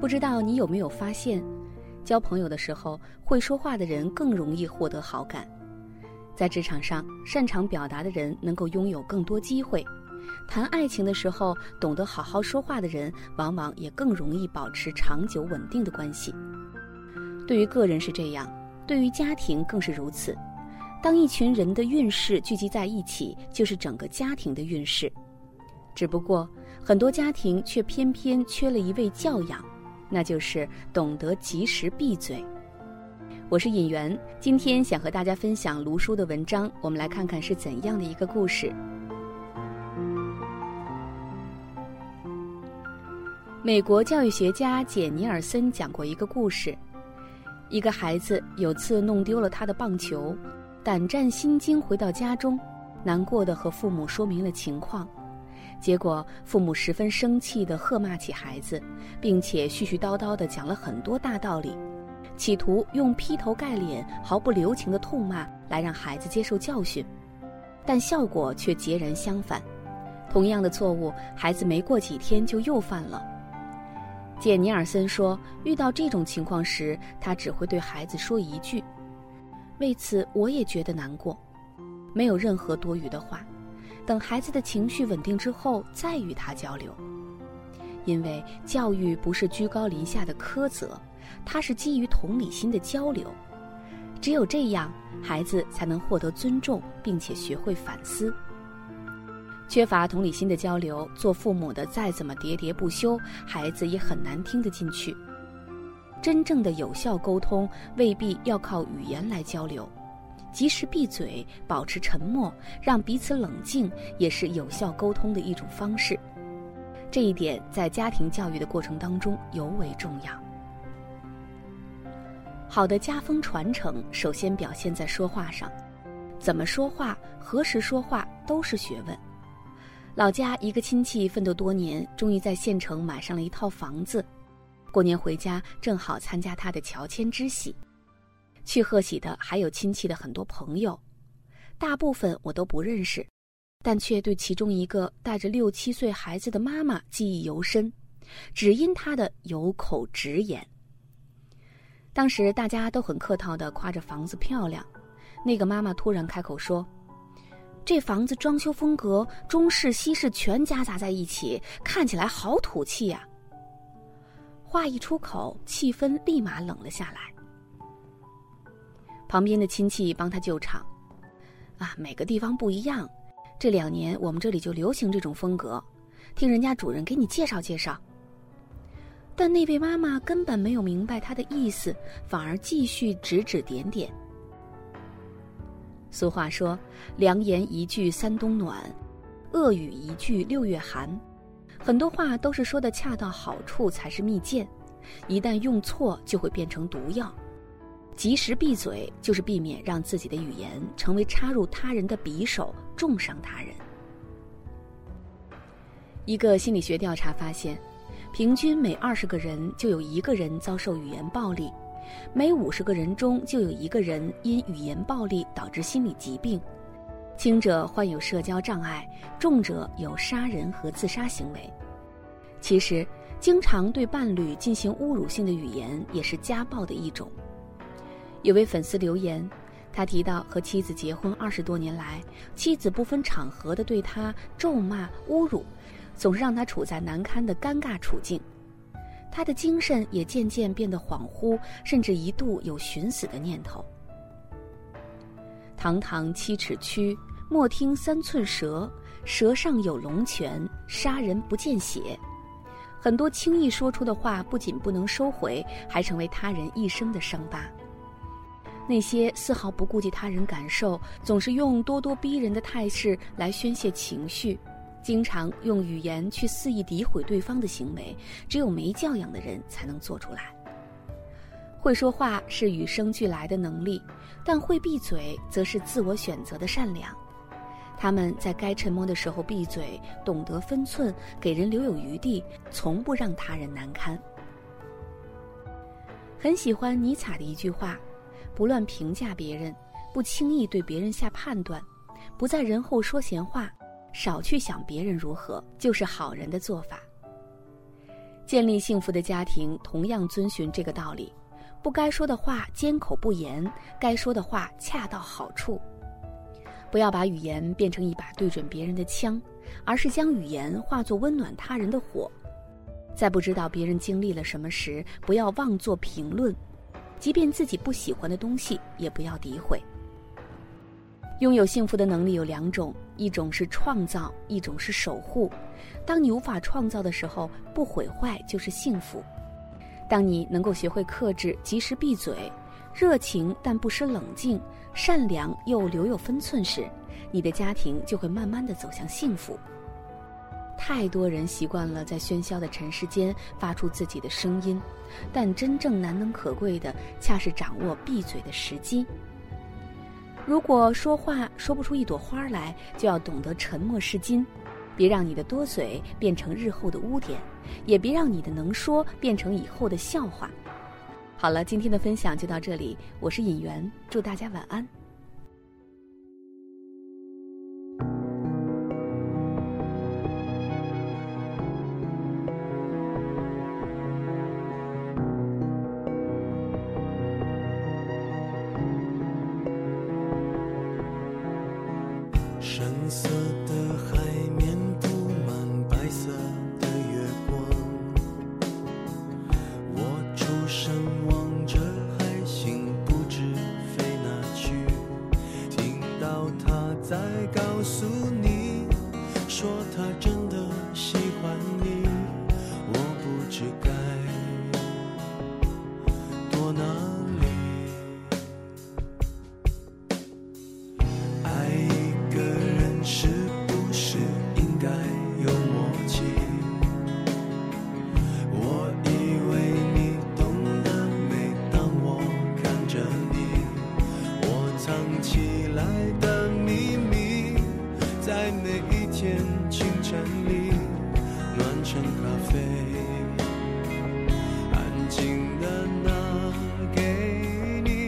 不知道你有没有发现，交朋友的时候，会说话的人更容易获得好感；在职场上，擅长表达的人能够拥有更多机会；谈爱情的时候，懂得好好说话的人，往往也更容易保持长久稳定的关系。对于个人是这样，对于家庭更是如此。当一群人的运势聚集在一起，就是整个家庭的运势。只不过，很多家庭却偏偏缺了一位教养。那就是懂得及时闭嘴。我是尹媛，今天想和大家分享卢叔的文章，我们来看看是怎样的一个故事。美国教育学家简·尼尔森讲过一个故事：一个孩子有次弄丢了他的棒球，胆战心惊回到家中，难过的和父母说明了情况。结果，父母十分生气的喝骂起孩子，并且絮絮叨叨的讲了很多大道理，企图用劈头盖脸、毫不留情的痛骂来让孩子接受教训，但效果却截然相反。同样的错误，孩子没过几天就又犯了。简·尼尔森说：“遇到这种情况时，他只会对孩子说一句：‘为此我也觉得难过’，没有任何多余的话。”等孩子的情绪稳定之后，再与他交流。因为教育不是居高临下的苛责，它是基于同理心的交流。只有这样，孩子才能获得尊重，并且学会反思。缺乏同理心的交流，做父母的再怎么喋喋不休，孩子也很难听得进去。真正的有效沟通，未必要靠语言来交流。及时闭嘴，保持沉默，让彼此冷静，也是有效沟通的一种方式。这一点在家庭教育的过程当中尤为重要。好的家风传承，首先表现在说话上，怎么说话，何时说话都是学问。老家一个亲戚奋斗多年，终于在县城买上了一套房子，过年回家正好参加他的乔迁之喜。去贺喜的还有亲戚的很多朋友，大部分我都不认识，但却对其中一个带着六七岁孩子的妈妈记忆犹深，只因她的有口直言。当时大家都很客套的夸着房子漂亮，那个妈妈突然开口说：“这房子装修风格中式西式全夹杂在一起，看起来好土气呀。”话一出口，气氛立马冷了下来。旁边的亲戚帮他救场，啊，每个地方不一样，这两年我们这里就流行这种风格，听人家主人给你介绍介绍。但那位妈妈根本没有明白他的意思，反而继续指指点点。俗话说：“良言一句三冬暖，恶语一句六月寒。”很多话都是说的恰到好处才是蜜饯，一旦用错就会变成毒药。及时闭嘴，就是避免让自己的语言成为插入他人的匕首，重伤他人。一个心理学调查发现，平均每二十个人就有一个人遭受语言暴力，每五十个人中就有一个人因语言暴力导致心理疾病，轻者患有社交障碍，重者有杀人和自杀行为。其实，经常对伴侣进行侮辱性的语言也是家暴的一种。有位粉丝留言，他提到和妻子结婚二十多年来，妻子不分场合的对他咒骂、侮辱，总是让他处在难堪的尴尬处境。他的精神也渐渐变得恍惚，甚至一度有寻死的念头。堂堂七尺躯，莫听三寸舌，舌上有龙泉，杀人不见血。很多轻易说出的话，不仅不能收回，还成为他人一生的伤疤。那些丝毫不顾及他人感受，总是用咄咄逼人的态势来宣泄情绪，经常用语言去肆意诋毁对方的行为，只有没教养的人才能做出来。会说话是与生俱来的能力，但会闭嘴则是自我选择的善良。他们在该沉默的时候闭嘴，懂得分寸，给人留有余地，从不让他人难堪。很喜欢尼采的一句话。不乱评价别人，不轻易对别人下判断，不在人后说闲话，少去想别人如何，就是好人的做法。建立幸福的家庭，同样遵循这个道理：不该说的话缄口不言，该说的话恰到好处。不要把语言变成一把对准别人的枪，而是将语言化作温暖他人的火。在不知道别人经历了什么时，不要妄作评论，即便自己不喜欢的东西，也不要诋毁。拥有幸福的能力有两种，一种是创造，一种是守护。当你无法创造的时候，不毁坏就是幸福；当你能够学会克制，及时闭嘴，热情但不失冷静，善良又留有分寸时，你的家庭就会慢慢的走向幸福。太多人习惯了在喧嚣的尘世间发出自己的声音，但真正难能可贵的，恰是掌握闭嘴的时机。如果说话说不出一朵花来，就要懂得沉默是金，别让你的多嘴变成日后的污点，也别让你的能说变成以后的笑话。好了，今天的分享就到这里，我是尹媛，祝大家晚安。深色的海面布满白色知该躲哪里。爱一个人是不是应该有默契？我以为你懂得，每当我看着你，我藏起来的秘密，在每一天清晨里暖成咖啡。心的拿给你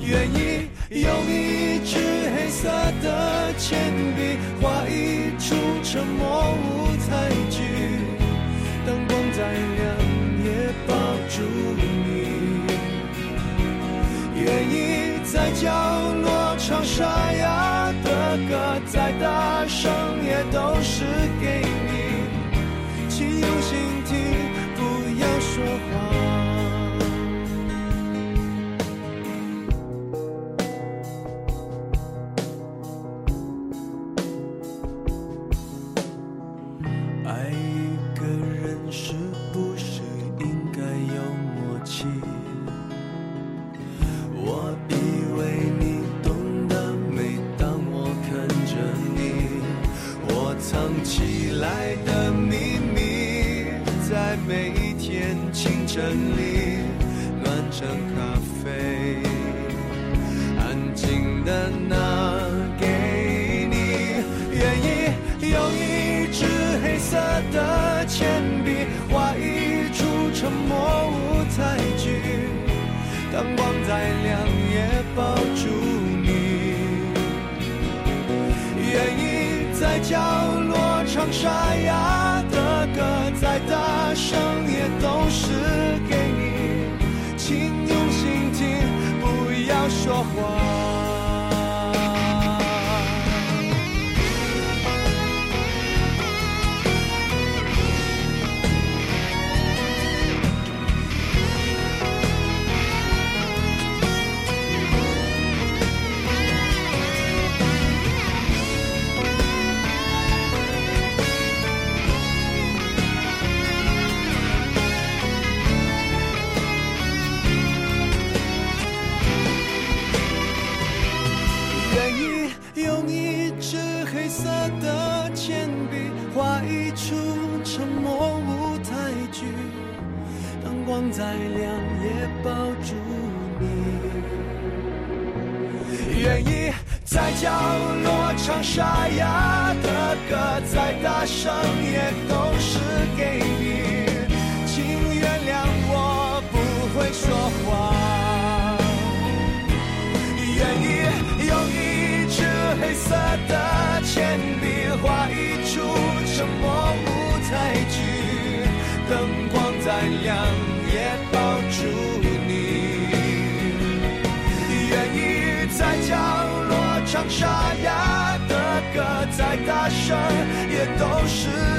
愿意用一支黑色的铅笔藏起来的秘密，在每一天清晨里暖成咖啡，安静的拿给你。愿意用一支黑色的铅笔画一出沉默舞台剧，灯光再亮也抱住你。愿意在角沙哑的歌再大声也都是给你，请用心听，不要说谎。光。再亮也抱住你，愿意在角落唱沙哑的歌，再大声也都是给你。请原谅我不会说话，沙哑的歌再大声，也都是